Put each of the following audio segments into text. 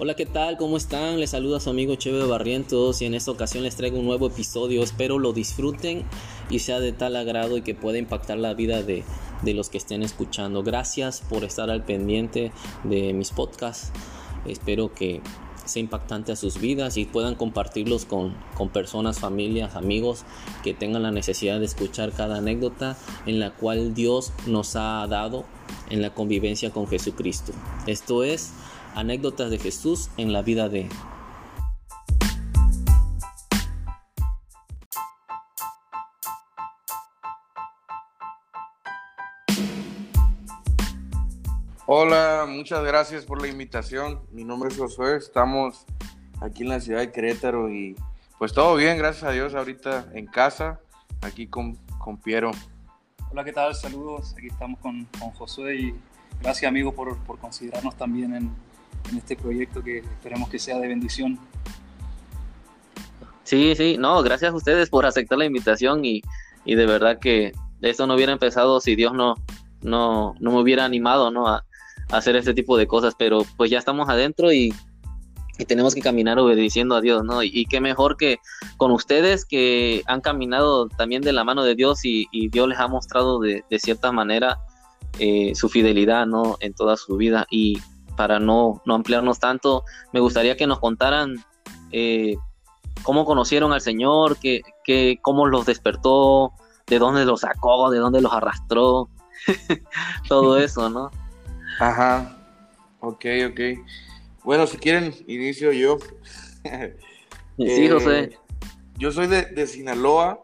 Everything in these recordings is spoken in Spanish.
Hola, ¿qué tal? ¿Cómo están? Les saluda su amigo Cheve Barrientos y en esta ocasión les traigo un nuevo episodio. Espero lo disfruten y sea de tal agrado y que pueda impactar la vida de, los que estén escuchando. Gracias por estar al pendiente de mis podcasts. Espero que sea impactante a sus vidas y puedan compartirlos con, con personas, familias, amigos que tengan la necesidad de escuchar cada anécdota en la cual Dios nos ha dado en la convivencia con Jesucristo. Esto es anécdotas de Jesús en la vida de... Hola, muchas gracias por la invitación. Mi nombre es Josué, estamos aquí en la ciudad de Querétaro y pues todo bien, gracias a Dios, ahorita en casa, aquí con, con Piero. Hola, ¿qué tal? Saludos, aquí estamos con, con Josué y gracias amigos por, por considerarnos también en, en este proyecto que esperemos que sea de bendición. Sí, sí, no, gracias a ustedes por aceptar la invitación y, y de verdad que esto no hubiera empezado si Dios no, no, no me hubiera animado ¿no? a, hacer este tipo de cosas, pero pues ya estamos adentro y, y tenemos que caminar obedeciendo a Dios, ¿no? Y, qué mejor que con ustedes que han caminado también de la mano de Dios y, y Dios les ha mostrado de, de cierta manera eh, su fidelidad, ¿no? En toda su vida. Y, para no, no ampliarnos tanto, me gustaría que nos contaran eh, cómo conocieron al Señor, que, que, cómo los despertó, de dónde los sacó, de dónde los arrastró, todo eso, ¿no? Ajá, ok, ok. Bueno, si quieren, inicio yo. sí, José. Eh, yo soy de, de, Sinaloa,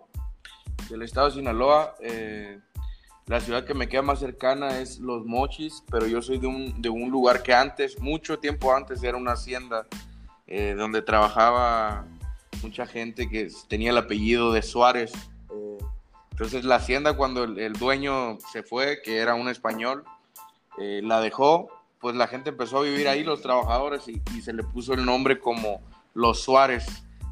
del estado de Sinaloa. Eh, la ciudad que me queda más cercana es Los Mochis, pero yo soy de un, de un lugar que antes, mucho tiempo antes, era una hacienda eh, donde trabajaba mucha gente que tenía el apellido de Suárez. Eh, entonces la hacienda cuando el, dueño se fue, que era un español, eh, la dejó, pues la gente empezó a vivir ahí, los trabajadores, y, y se le puso el nombre como Los Suárez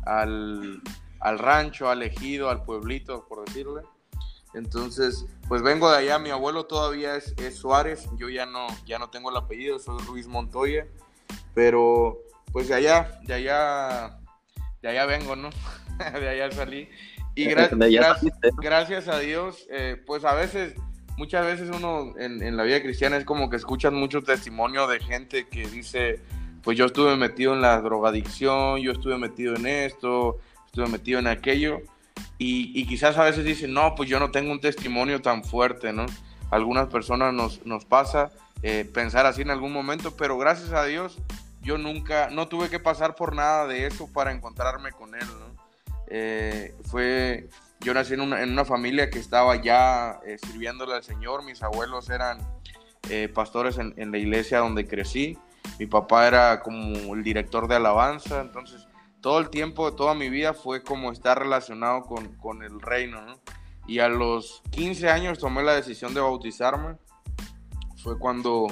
al, al rancho, al ejido, al pueblito, por decirle. Entonces, pues vengo de allá, mi abuelo todavía es, Suárez, yo ya no, ya no tengo el apellido, soy Ruiz Montoya, pero pues de allá, de allá, de allá vengo, ¿no? de allá salí. Y gracias a Dios, eh, pues a veces, muchas veces uno en, en, la vida cristiana es como que escuchan mucho testimonio de gente que dice, pues yo estuve metido en la drogadicción, yo estuve metido en esto, estuve metido en aquello. Y, quizás a veces dicen, no, pues yo no tengo un testimonio tan fuerte, ¿no? Algunas personas nos, nos pasa eh, pensar así en algún momento, pero gracias a Dios yo nunca, no tuve que pasar por nada de eso para encontrarme con Él, ¿no? Eh, fue, yo nací en una, en una, familia que estaba ya eh, sirviéndole al Señor, mis abuelos eran pastores en, en la iglesia donde crecí, mi papá era como el director de alabanza, entonces todo el tiempo, toda mi vida fue como estar relacionado con, el reino, ¿no? Y a los 15 años tomé la decisión de bautizarme. Fue cuando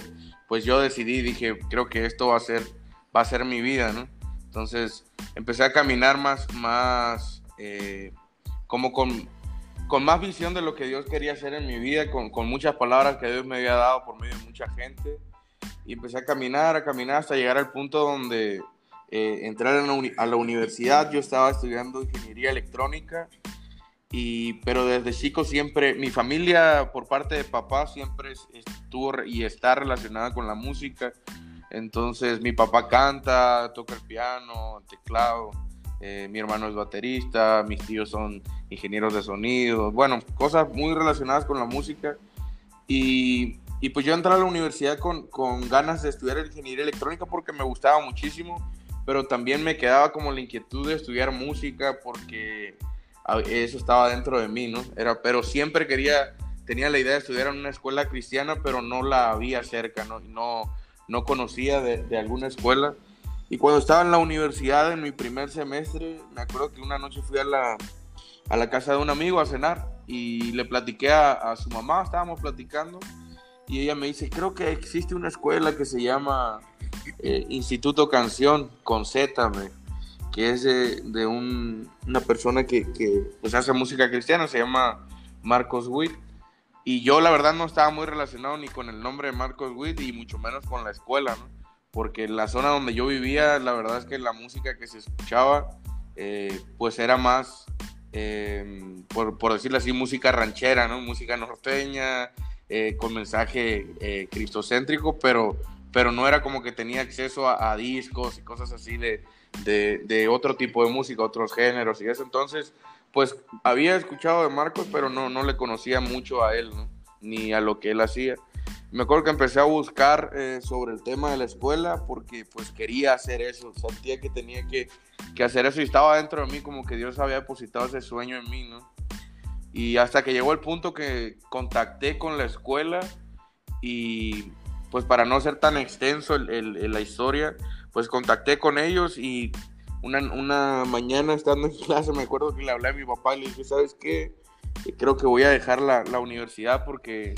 pues yo decidí, dije, creo que esto va a ser, va a ser mi vida, ¿no? Entonces empecé a caminar más, más, eh, como con, con más visión de lo que Dios quería hacer en mi vida, con, con muchas palabras que Dios me había dado por medio de mucha gente. Y empecé a caminar, a caminar hasta llegar al punto donde eh, entrar a la, universidad. Yo estaba estudiando ingeniería electrónica, y, pero desde chico siempre, mi familia por parte de papá siempre estuvo y está relacionada con la música. Entonces mi papá canta, toca el piano, el teclado, eh, mi hermano es baterista, mis tíos son ingenieros de sonido, bueno, cosas muy relacionadas con la música. Y, y pues yo entré a la universidad con, con ganas de estudiar ingeniería electrónica porque me gustaba muchísimo pero también me quedaba como la inquietud de estudiar música porque eso estaba dentro de mí, ¿no? Era, pero siempre quería, tenía la idea de estudiar en una escuela cristiana, pero no la había cerca, no, no, no conocía de, de alguna escuela. Y cuando estaba en la universidad, en mi primer semestre, me acuerdo que una noche fui a la, a la casa de un amigo a cenar y le platiqué a, a, su mamá, estábamos platicando, y ella me dice, creo que existe una escuela que se llama eh, Instituto Canción con Z, que es de, una persona que, pues, hace música cristiana, se llama Marcos Witt. Y yo la verdad no estaba muy relacionado ni con el nombre de Marcos Witt y mucho menos con la escuela, porque en la zona donde yo vivía, la verdad es que la música que se escuchaba, eh, pues era más, eh, por, por, decirlo así, música ranchera, ¿no? Música norteña, con mensaje cristocéntrico, pero, pero no era como que tenía acceso a, discos y cosas así de, de, otro tipo de música, otros géneros y eso. Entonces, pues había escuchado de Marcos, pero no, no le conocía mucho a él. Ni a lo que él hacía me acuerdo que empecé a buscar eh, sobre el tema de la escuela porque pues quería hacer eso, sentía que tenía que, que, hacer eso y estaba dentro de mí como que Dios había depositado ese sueño en mí, ¿no? Y hasta que llegó el punto que contacté con la escuela y pues para no ser tan extenso el, la historia, pues contacté con ellos y una, una, mañana estando en clase me acuerdo que le hablé a mi papá y le dije, ¿sabes qué? Creo que voy a dejar la, la universidad porque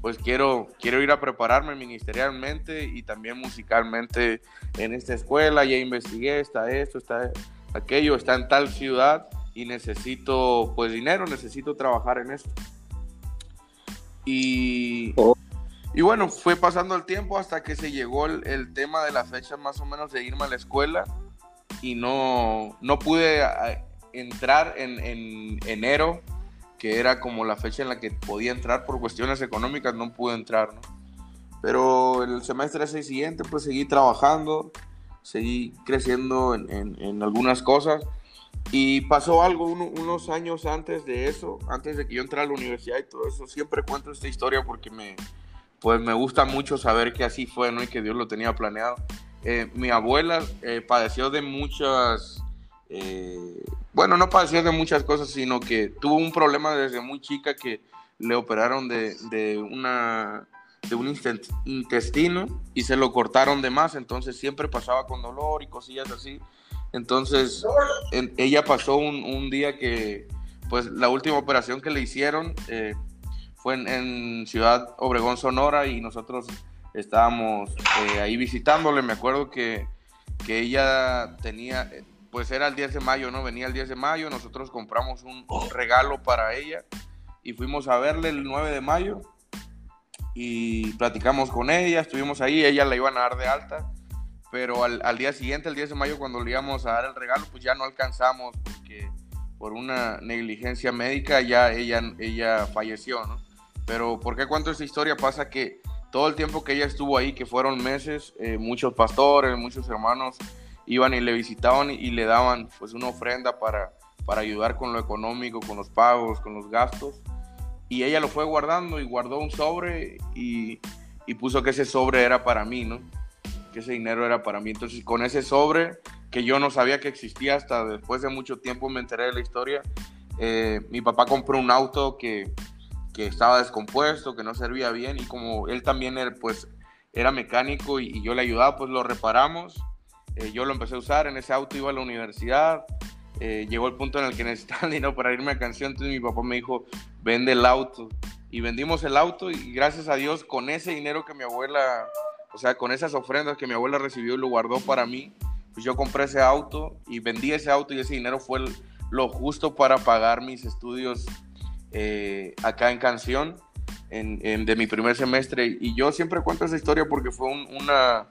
pues quiero, quiero ir a prepararme ministerialmente y también musicalmente en esta escuela, ya investigué, está esto, está aquello, está en tal ciudad y necesito pues dinero, necesito trabajar en esto. Y, oh. Y bueno, fue pasando el tiempo hasta que se llegó el, tema de la fecha más o menos de irme a la escuela y no, no pude entrar en, en enero que era como la fecha en la que podía entrar por cuestiones económicas, no pude entrar, ¿no? Pero el semestre ese siguiente, pues seguí trabajando, seguí creciendo en, en, algunas cosas. Y pasó algo unos años antes de eso, antes de que yo entrara a la universidad y todo eso. Siempre cuento esta historia porque me, pues me gusta mucho saber que así fue, ¿no? Y que Dios lo tenía planeado. Eh, mi abuela eh, padeció de muchas eh, bueno, no padeció de muchas cosas, sino que tuvo un problema desde muy chica que le operaron de, de una de un intestino y se lo cortaron de más, entonces siempre pasaba con dolor y cosillas así. Entonces ella pasó un, un, día que, pues la última operación que le hicieron fue en, Ciudad Obregón, Sonora, y nosotros estábamos eh, ahí visitándole. Me acuerdo que, que ella tenía, pues era el 10 de mayo, ¿no? Venía el 10 de mayo, nosotros compramos un, regalo para ella y fuimos a verle el 9 de mayo y platicamos con ella, estuvimos ahí, ella la iban a dar de alta, pero al, al, día siguiente, el 10 de mayo, cuando le íbamos a dar el regalo, pues ya no alcanzamos porque por una negligencia médica ya ella, ella falleció, ¿no? Pero ¿por qué cuento esta historia? Pasa que todo el tiempo que ella estuvo ahí, que fueron meses, eh, muchos pastores, muchos hermanos, iban y le visitaban y, le daban pues una ofrenda para, para ayudar con lo económico, con los pagos, con los gastos. Y ella lo fue guardando y guardó un sobre y, y puso que ese sobre era para mí, ¿no? Que ese dinero era para mí. Entonces con ese sobre, que yo no sabía que existía hasta después de mucho tiempo me enteré de la historia, eh, mi papá compró un auto que, que, estaba descompuesto, que no servía bien y como él también era, pues, era mecánico y, yo le ayudaba, pues lo reparamos eh, yo lo empecé a usar, en ese auto iba a la universidad, eh, llegó el punto en el que necesitaba dinero para irme a canción, entonces mi papá me dijo, vende el auto. Y vendimos el auto y gracias a Dios con ese dinero que mi abuela, o sea, con esas ofrendas que mi abuela recibió y lo guardó para mí, pues yo compré ese auto y vendí ese auto y ese dinero fue lo justo para pagar mis estudios eh, acá en canción en, de mi primer semestre. Y yo siempre cuento esa historia porque fue una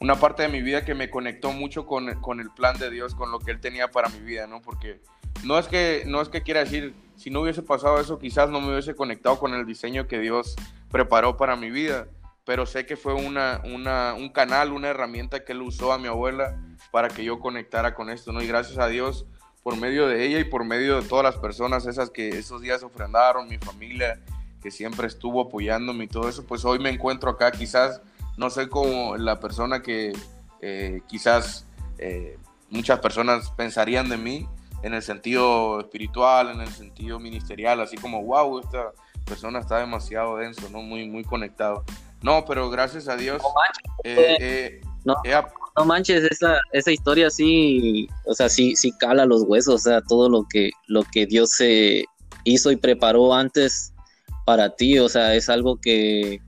una parte de mi vida que me conectó mucho con, con, el plan de Dios, con lo que Él tenía para mi vida, ¿no? Porque no es que, no es que quiera decir, si no hubiese pasado eso, quizás no me hubiese conectado con el diseño que Dios preparó para mi vida, pero sé que fue una, una, un canal, una herramienta que Él usó a mi abuela para que yo conectara con esto, ¿no? Y gracias a Dios, por medio de ella y por medio de todas las personas esas que esos días ofrendaron, mi familia que siempre estuvo apoyándome y todo eso, pues hoy me encuentro acá quizás no soy como la persona que eh, quizás eh, muchas personas pensarían de mí en el sentido espiritual, en el sentido ministerial, así como, wow, esta persona está demasiado denso, ¿no? Muy, muy conectado. No, pero gracias a Dios. No manches, esa, esa historia sí, o sea, sí, sí cala los huesos, o sea, todo lo que, lo que Dios se hizo y preparó antes para ti, o sea, es algo que,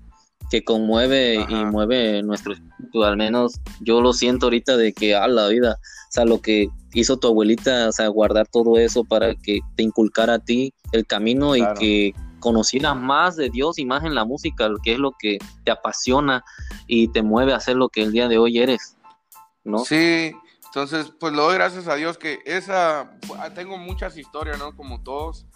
que conmueve y mueve nuestro espíritu, al menos yo lo siento ahorita de que a la vida, o sea, lo que hizo tu abuelita, o sea, guardar todo eso para que te inculcara a ti el camino y que conocieras más de Dios y más en la música, que es lo que te apasiona y te mueve a hacer lo que el día de hoy eres, ¿no? Sí, entonces pues le doy gracias a Dios que esa, tengo muchas historias, ¿no? Como todos,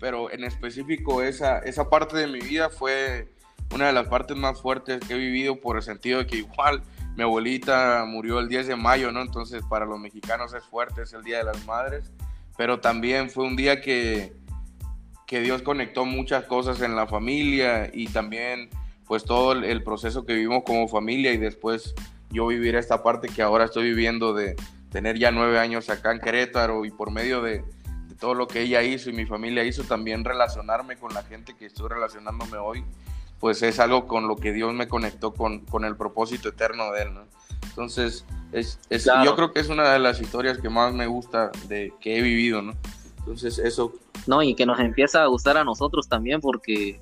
pero en específico esa, esa parte de mi vida fue una de las partes más fuertes que he vivido por el sentido de que igual mi abuelita murió el 10 de mayo, ¿no? Entonces para los mexicanos es fuerte, es el Día de las Madres, pero también fue un día que, que Dios conectó muchas cosas en la familia y también pues todo el, proceso que vivimos como familia y después yo vivir esta parte que ahora estoy viviendo de tener ya nueve años acá en Querétaro y por medio de, de todo lo que ella hizo y mi familia hizo, también relacionarme con la gente que estoy relacionándome hoy pues es algo con lo que Dios me conectó con, con el propósito eterno de Él, ¿no? Entonces, es, es yo creo que es una de las historias que más me gusta de que he vivido, ¿no? Entonces, eso. No, y que nos empieza a gustar a nosotros también, porque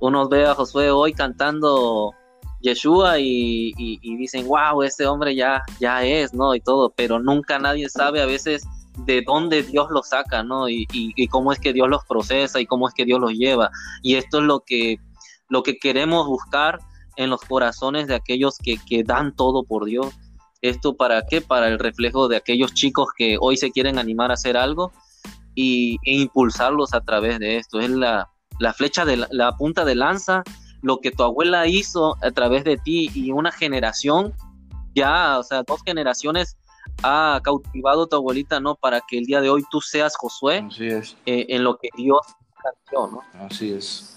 uno ve a Josué hoy cantando Yeshua y, dicen, wow, este hombre ya, ya es, ¿no? Y todo, pero nunca nadie sabe a veces de dónde Dios los saca, ¿no? Y, y, cómo es que Dios los procesa y cómo es que Dios los lleva. Y esto es lo que lo que queremos buscar en los corazones de aquellos que, dan todo por Dios. ¿Esto para qué? Para el reflejo de aquellos chicos que hoy se quieren animar a hacer algo y, e impulsarlos a través de esto. Es la, flecha de la, punta de lanza, lo que tu abuela hizo a través de ti y una generación, ya, o sea, dos generaciones ha cautivado tu abuelita, ¿no? Para que el día de hoy tú seas Josué eh, en lo que Dios cambió, ¿no? Así es.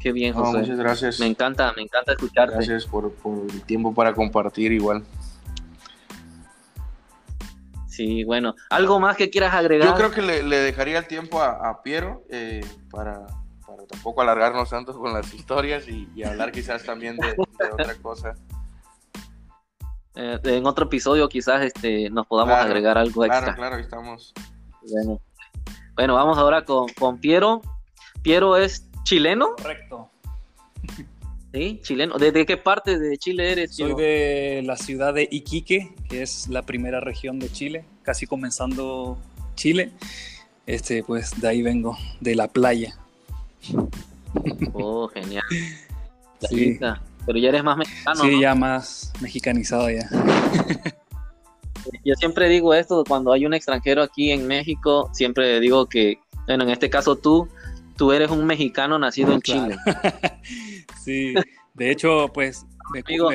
Qué bien, José. muchas gracias. Me encanta, me encanta escucharte. Gracias por, el tiempo para compartir igual. Sí, bueno. ¿Algo más que quieras agregar? Yo creo que le, dejaría el tiempo a, Piero eh, para, tampoco alargarnos tanto con las historias y, hablar quizás también de, otra cosa. Eh, en otro episodio quizás este, nos podamos agregar algo extra. Claro, claro, estamos. Bueno, bueno vamos ahora con, con Piero. Piero es ¿Chileno? Correcto. Sí, chileno. ¿De, qué parte de Chile eres? Soy de la ciudad de Iquique, que es la primera región de Chile, casi comenzando Chile. Este, pues de ahí vengo, de la playa. Oh, genial. Sí. Pero ya eres más mexicano. Sí, ya más mexicanizado ya. Yo siempre digo esto cuando hay un extranjero aquí en México, siempre digo que, bueno, en este caso tú, tú eres un mexicano nacido en Chile. Sí, de hecho, pues... Me, Amigo,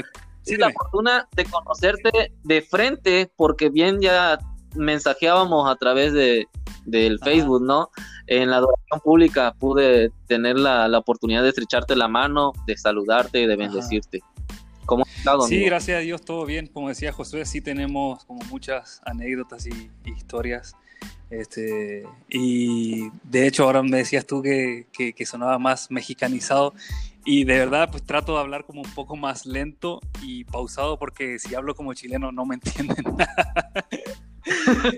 la fortuna de conocerte de frente, porque bien ya mensajeábamos a través de, del Facebook, ¿no? En la adoración pública pude tener la, oportunidad de estrecharte la mano, de saludarte y de bendecirte. ¿Cómo has estado? Sí, gracias a Dios, todo bien. Como decía Josué, sí tenemos como muchas anécdotas y historias este, y de hecho ahora me decías tú que, que, sonaba más mexicanizado y de verdad pues trato de hablar como un poco más lento y pausado porque si hablo como chileno no me entienden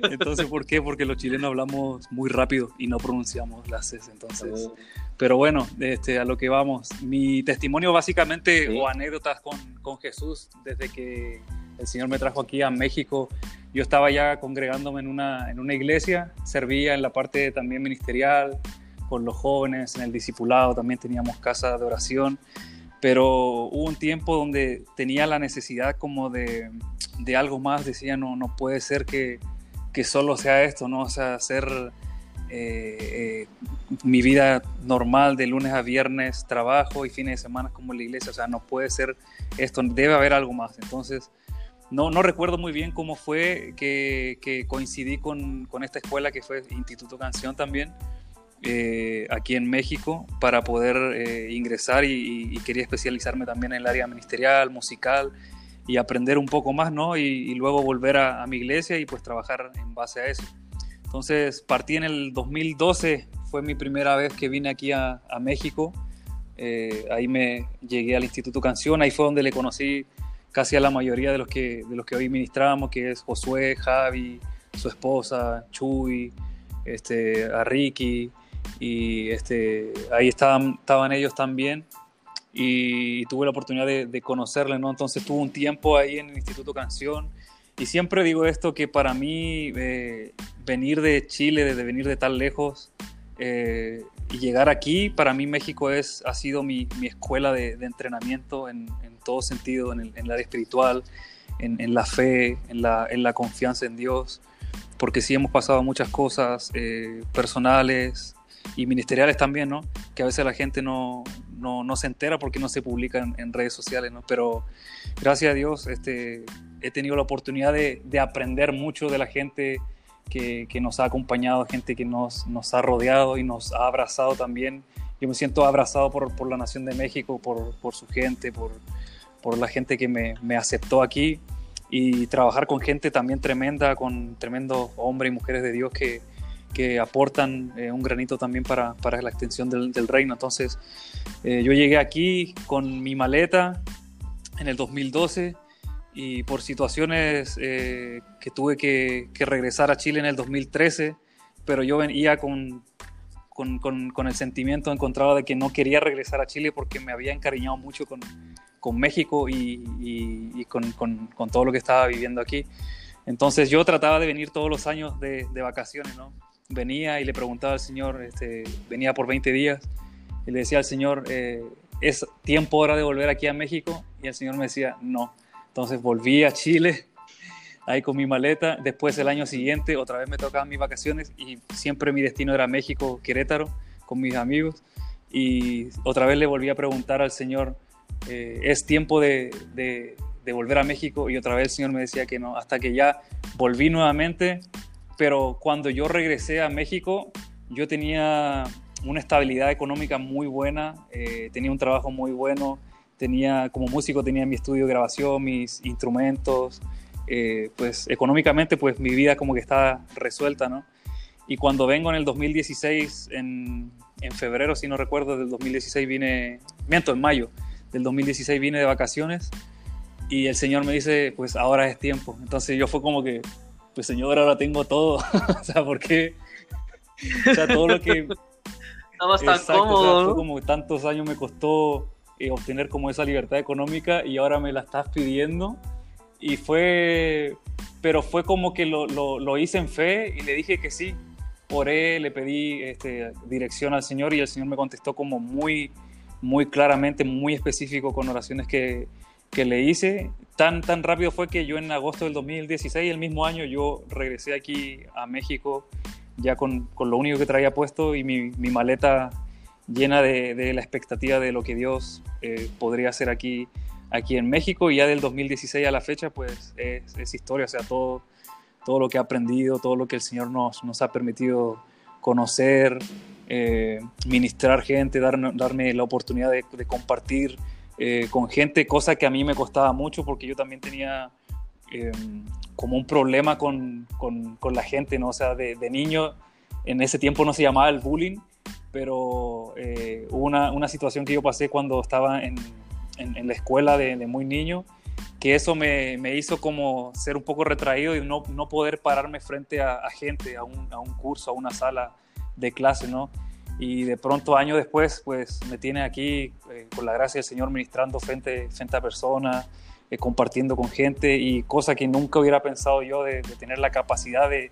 Entonces, ¿por qué? Porque los chilenos hablamos muy rápido y no pronunciamos las S. Entonces, pero bueno, este, a lo que vamos. Mi testimonio básicamente o anécdotas con, con Jesús desde que el Señor me trajo aquí a México. Yo estaba ya congregándome en una, en una iglesia, servía en la parte también ministerial, con los jóvenes, en el discipulado, también teníamos casa de oración, pero hubo un tiempo donde tenía la necesidad como de, de algo más, decía, no, no puede ser que, que solo sea esto, ¿no? O sea, hacer eh, eh, mi vida normal de lunes a viernes, trabajo y fines de semana como en la iglesia, o sea, no puede ser esto, debe haber algo más. Entonces, no, no recuerdo muy bien cómo fue que, coincidí con, esta escuela que fue Instituto Canción también, eh, aquí en México, para poder eh, ingresar y, quería especializarme también en el área ministerial, musical y aprender un poco más, ¿no? Y, luego volver a, mi iglesia y pues trabajar en base a eso. Entonces partí en el 2012, fue mi primera vez que vine aquí a, México. Eh, ahí me llegué al Instituto Canción, ahí fue donde le conocí casi a la mayoría de los que, de los que hoy ministramos, que es Josué, Javi, su esposa, Chuy, este, a Ricky, y este, ahí estaban, estaban ellos también, y, tuve la oportunidad de, de conocerle, ¿no? Entonces tuve un tiempo ahí en el Instituto Canción, y siempre digo esto, que para mí eh, venir de Chile, desde venir de tan lejos eh, y llegar aquí, para mí México es, ha sido mi, mi escuela de, de entrenamiento en, en, todo sentido, en el, en área espiritual, en, en, la fe, la, en la confianza en Dios, porque sí hemos pasado muchas cosas eh, personales y ministeriales también, ¿no? Que a veces la gente no, no, no se entera porque no se publica en, redes sociales, ¿no? Pero gracias a Dios este, he tenido la oportunidad de, de aprender mucho de la gente que, que, nos ha acompañado, gente que nos, nos ha rodeado y nos ha abrazado también. Yo me siento abrazado por, por la Nación de México, por, por su gente, por, por, la gente que me, me aceptó aquí y trabajar con gente también tremenda, con tremendos hombres y mujeres de Dios que, que aportan eh, un granito también para, para la extensión del, reino. Entonces, eh, yo llegué aquí con mi maleta en el 2012 y por situaciones eh, que tuve que, regresar a Chile en el 2013, pero yo venía con, con, con, el sentimiento encontrado de que no quería regresar a Chile porque me había encariñado mucho con, México y, y, y con, todo lo que estaba viviendo aquí. Entonces yo trataba de venir todos los años de, de vacaciones, ¿no? Venía y le preguntaba al Señor, este, venía por 20 días, y le decía al Señor, eh, ¿es tiempo ahora de volver aquí a México? Y el Señor me decía, no. Entonces volví a Chile, ahí con mi maleta. Después el año siguiente otra vez me tocaban mis vacaciones y siempre mi destino era México, Querétaro, con mis amigos. Y otra vez le volví a preguntar al Señor, eh, ¿es tiempo de, de, de, volver a México? Y otra vez el Señor me decía que no, hasta que ya volví nuevamente. Pero cuando yo regresé a México, yo tenía una estabilidad económica muy buena, eh, tenía un trabajo muy bueno, tenía como músico tenía mi estudio de grabación, mis instrumentos, eh, pues económicamente pues mi vida como que estaba resuelta, ¿no? Y cuando vengo en el 2016, en, en febrero, si no recuerdo, del 2016 vine, miento, en mayo del 2016 vine de vacaciones y el Señor me dice, pues ahora es tiempo. Entonces yo fue como que, pues Señor, ahora tengo todo. o sea, ¿por qué? o sea, todo lo que estabas tan Exacto, cómodo. O sea, como tantos años me costó eh, obtener como esa libertad económica y ahora me la estás pidiendo. Y fue, pero fue como que lo, lo, lo hice en fe y le dije que sí. Oré, le pedí este, dirección al Señor y el Señor me contestó como muy, muy claramente, muy específico con oraciones que, que le hice. Tan, tan rápido fue que yo en agosto del 2016, el mismo año, yo regresé aquí a México ya con, con, lo único que traía puesto y mi, mi maleta llena de, de, la expectativa de lo que Dios eh, podría hacer aquí, aquí en México. Y ya del 2016 a la fecha, pues es, es, historia, o sea, todo, todo lo que he aprendido, todo lo que el Señor nos, nos ha permitido conocer, eh, ministrar gente, dar, darme la oportunidad de, de compartir eh, con gente, cosa que a mí me costaba mucho porque yo también tenía eh, como un problema con, con, la gente, ¿no? O sea, de, de, niño, en ese tiempo no se llamaba el bullying, pero eh, hubo una, una, situación que yo pasé cuando estaba en, en, la escuela de, de, muy niño, que eso me, me, hizo como ser un poco retraído y no, no poder pararme frente a, a gente, a un, a un, curso, a una sala de clase, ¿no? Y de pronto, años después, pues me tiene aquí, eh, con la gracia del Señor, ministrando frente, frente a personas, eh, compartiendo con gente y cosa que nunca hubiera pensado yo de, de tener la capacidad de,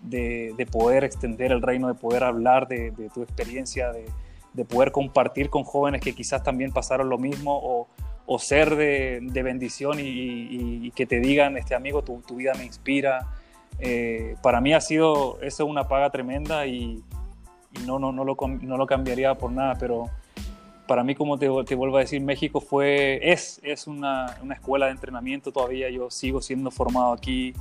de, de, poder extender el reino, de poder hablar de, tu experiencia, de, poder compartir con jóvenes que quizás también pasaron lo mismo o, o ser de, bendición y, y, y, que te digan, este amigo, tu, tu vida me inspira. Eh, para mí ha sido eso una paga tremenda y, no, no, no, lo, no lo cambiaría por nada, pero para mí, como te, te, vuelvo a decir, México fue, es, es una, una, escuela de entrenamiento todavía. Yo sigo siendo formado aquí,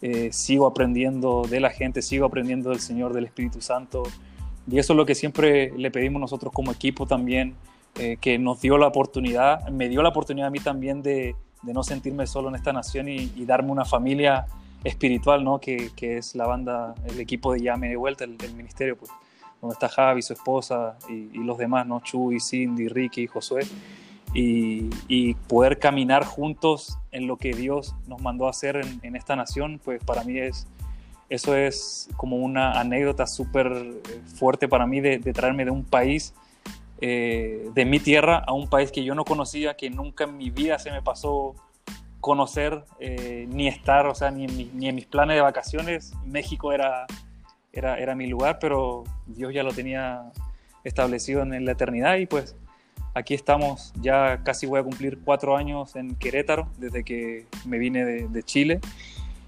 eh, sigo aprendiendo de la gente, sigo aprendiendo del Señor, del Espíritu Santo. Y eso es lo que siempre le pedimos nosotros como equipo también, eh, que nos dio la oportunidad, me dio la oportunidad a mí también de, de no sentirme solo en esta nación y, darme una familia espiritual, ¿no? Que, que, es la banda, el equipo de Llame de Vuelta, el, el ministerio, pues donde está Javi, su esposa y, los demás, ¿no? Chuy, Cindy, Ricky, Josué, y, poder caminar juntos en lo que Dios nos mandó hacer en, esta nación, pues para mí es, eso es como una anécdota súper eh, fuerte para mí de, traerme de un país, eh, de mi tierra, a un país que yo no conocía, que nunca en mi vida se me pasó conocer eh, ni estar, o sea, ni en, mis planes de vacaciones. México era, era, era mi lugar, pero Dios ya lo tenía establecido en, la eternidad y pues aquí estamos, ya casi voy a cumplir cuatro años en Querétaro desde que me vine de, Chile.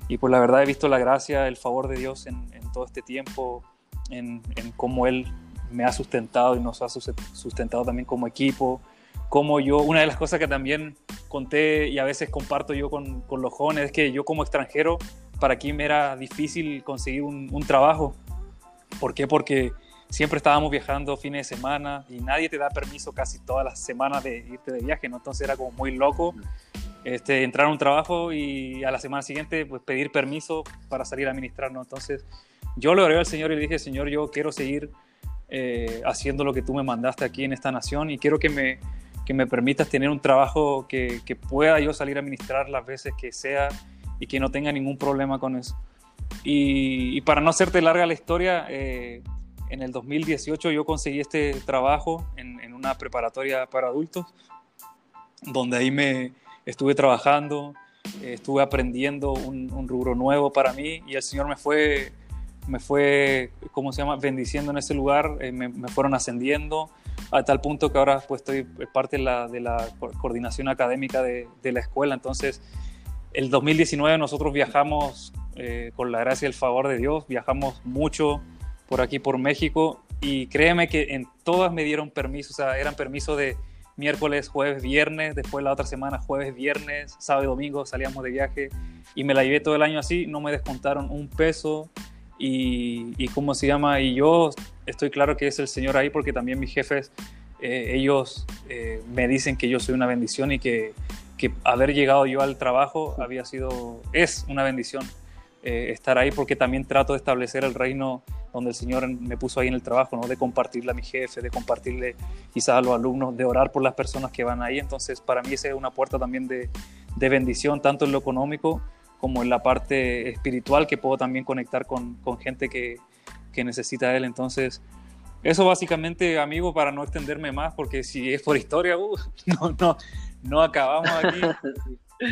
Y pues la verdad he visto la gracia, el favor de Dios en, todo este tiempo, en, cómo Él me ha sustentado y nos ha sustentado también como equipo, como yo, una de las cosas que también conté y a veces comparto yo con, con los jóvenes es que yo como extranjero, para me era difícil conseguir un, un trabajo. ¿Por qué? Porque siempre estábamos viajando fines de semana y nadie te da permiso casi todas las semanas de irte de viaje, ¿no? Entonces era como muy loco este, entrar a un trabajo y a la semana siguiente pues, pedir permiso para salir a administrar, ¿no? Entonces yo le oré al Señor y le dije, Señor, yo quiero seguir eh, haciendo lo que tú me mandaste aquí en esta nación y quiero que me, que me permitas tener un trabajo que, que pueda yo salir a administrar las veces que sea y que no tenga ningún problema con eso. Y, y para no hacerte larga la historia, eh, en el 2018 yo conseguí este trabajo en, en, una preparatoria para adultos, donde ahí me estuve trabajando, eh, estuve aprendiendo un, un, rubro nuevo para mí y el Señor me fue, me fue, ¿cómo se llama?, bendiciendo en ese lugar, eh, me, me, fueron ascendiendo a tal punto que ahora pues estoy parte de la, de la coordinación académica de, de, la escuela. Entonces, el 2019 nosotros viajamos eh, con la gracia y el favor de Dios, viajamos mucho por aquí, por México, y créeme que en todas me dieron permiso, o sea, eran permisos de miércoles, jueves, viernes, después la otra semana, jueves, viernes, sábado y domingo salíamos de viaje y me la llevé todo el año así, no me descontaron un peso y, y cómo se llama, y yo estoy claro que es el Señor ahí porque también mis jefes, eh, ellos eh, me dicen que yo soy una bendición y que, que, haber llegado yo al trabajo había sido, es una bendición eh, estar ahí porque también trato de establecer el reino donde el Señor me puso ahí en el trabajo, ¿no? de compartirle a mi jefe, de compartirle quizás a los alumnos, de orar por las personas que van ahí. Entonces, para mí esa es una puerta también de, de bendición, tanto en lo económico como en la parte espiritual, que puedo también conectar con, con gente que, que necesita Él. Entonces, eso básicamente, amigo, para no extenderme más, porque si es por historia, uh, no, no, no acabamos aquí.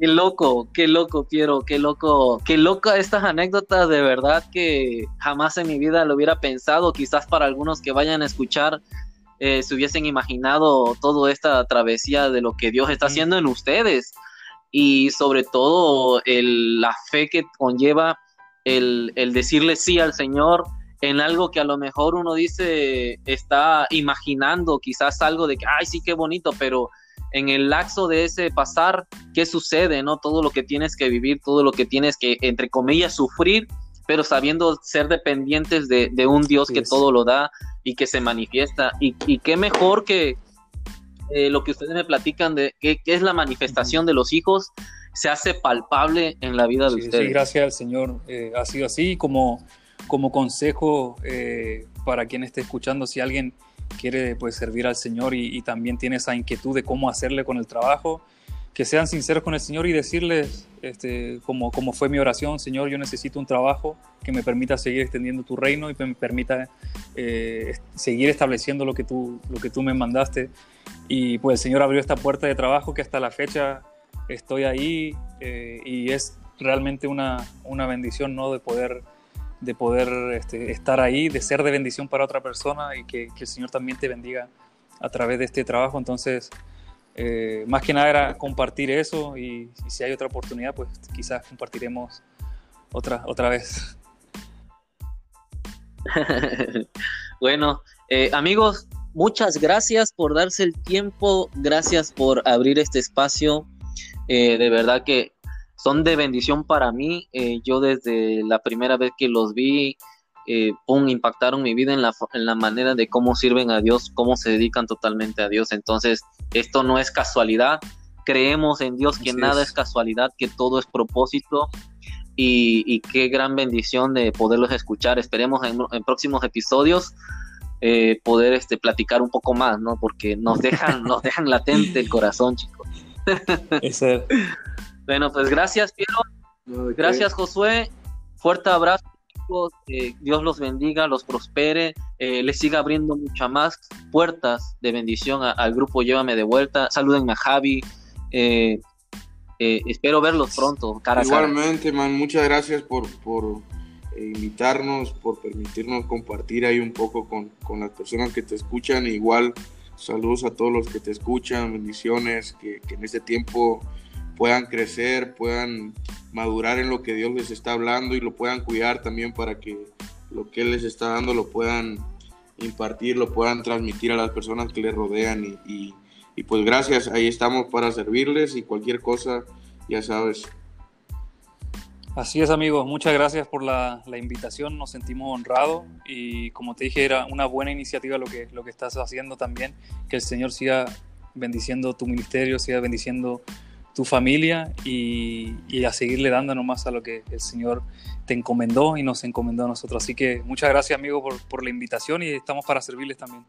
Qué loco, qué loco, quiero, qué loco, qué loca estas anécdotas, de verdad que jamás en mi vida lo hubiera pensado, quizás para algunos que vayan a escuchar eh, se hubiesen imaginado toda esta travesía de lo que Dios está haciendo en ustedes. Y sobre todo el, la fe que conlleva el, el decirle sí al Señor en algo que a lo mejor uno dice está imaginando quizás algo de que, ay, sí, qué bonito, pero en el laxo de ese pasar, ¿qué sucede? ¿No? Todo lo que tienes que vivir, todo lo que tienes que, entre comillas, sufrir, pero sabiendo ser dependientes de, de un Dios que todo lo da y que se manifiesta. Y, y qué mejor que eh, lo que ustedes me platican de qué, qué es la manifestación de los hijos, se hace palpable en la vida de sí, ustedes. Sí, gracias al Señor. Eh, ha sido así como, como consejo eh, para quien esté escuchando, si alguien quiere pues servir al Señor y, también tiene esa inquietud de cómo hacerle con el trabajo, que sean sinceros con el Señor y decirles, este, como, como fue mi oración, Señor, yo necesito un trabajo que me permita seguir extendiendo tu reino y me permita eh, seguir estableciendo lo que, tú, lo que tú me mandaste. Y pues el Señor abrió esta puerta de trabajo que hasta la fecha estoy ahí eh, y es realmente una, una bendición ¿no? de poder de poder este, estar ahí, de ser de bendición para otra persona y que, el Señor también te bendiga a través de este trabajo. Entonces, eh, más que nada era compartir eso y, y, si hay otra oportunidad, pues quizás compartiremos otra, otra vez. bueno, eh, amigos, muchas gracias por darse el tiempo, gracias por abrir este espacio. Eh, de verdad que son de bendición para mí. Eh, yo desde la primera vez que los vi, eh, pum, impactaron mi vida en la, en la manera de cómo sirven a Dios, cómo se dedican totalmente a Dios. Entonces, esto no es casualidad. Creemos en Dios que Así nada es. es. casualidad, que todo es propósito. Y, y, qué gran bendición de poderlos escuchar. Esperemos en, en próximos episodios eh, poder este, platicar un poco más, ¿no? Porque nos dejan, nos dejan latente el corazón, chicos. Ese. Bueno, pues gracias, Piero. Okay. Gracias, Josué. Fuerte abrazo, chicos. Eh, Dios los bendiga, los prospere, eh, les siga abriendo muchas más puertas de bendición a, al grupo Llévame de Vuelta. Salúdenme a Javi. Eh, eh, espero verlos pronto, cara Igualmente, man, muchas gracias por, por eh, invitarnos, por permitirnos compartir ahí un poco con, con, las personas que te escuchan. Igual, saludos a todos los que te escuchan, bendiciones, que, que en este tiempo puedan crecer, puedan madurar en lo que Dios les está hablando y lo puedan cuidar también para que lo que Él les está dando lo puedan impartir, lo puedan transmitir a las personas que les rodean y, y, pues gracias, ahí estamos para servirles y cualquier cosa, ya sabes. Así es, amigos. Muchas gracias por la, la, invitación. Nos sentimos honrados y, como te dije, era una buena iniciativa lo que, lo que estás haciendo también. Que el Señor siga bendiciendo tu ministerio, siga bendiciendo tu familia y, y, a seguirle dando nomás a lo que el Señor te encomendó y nos encomendó a nosotros. Así que muchas gracias, amigo, por, por la invitación y estamos para servirles también.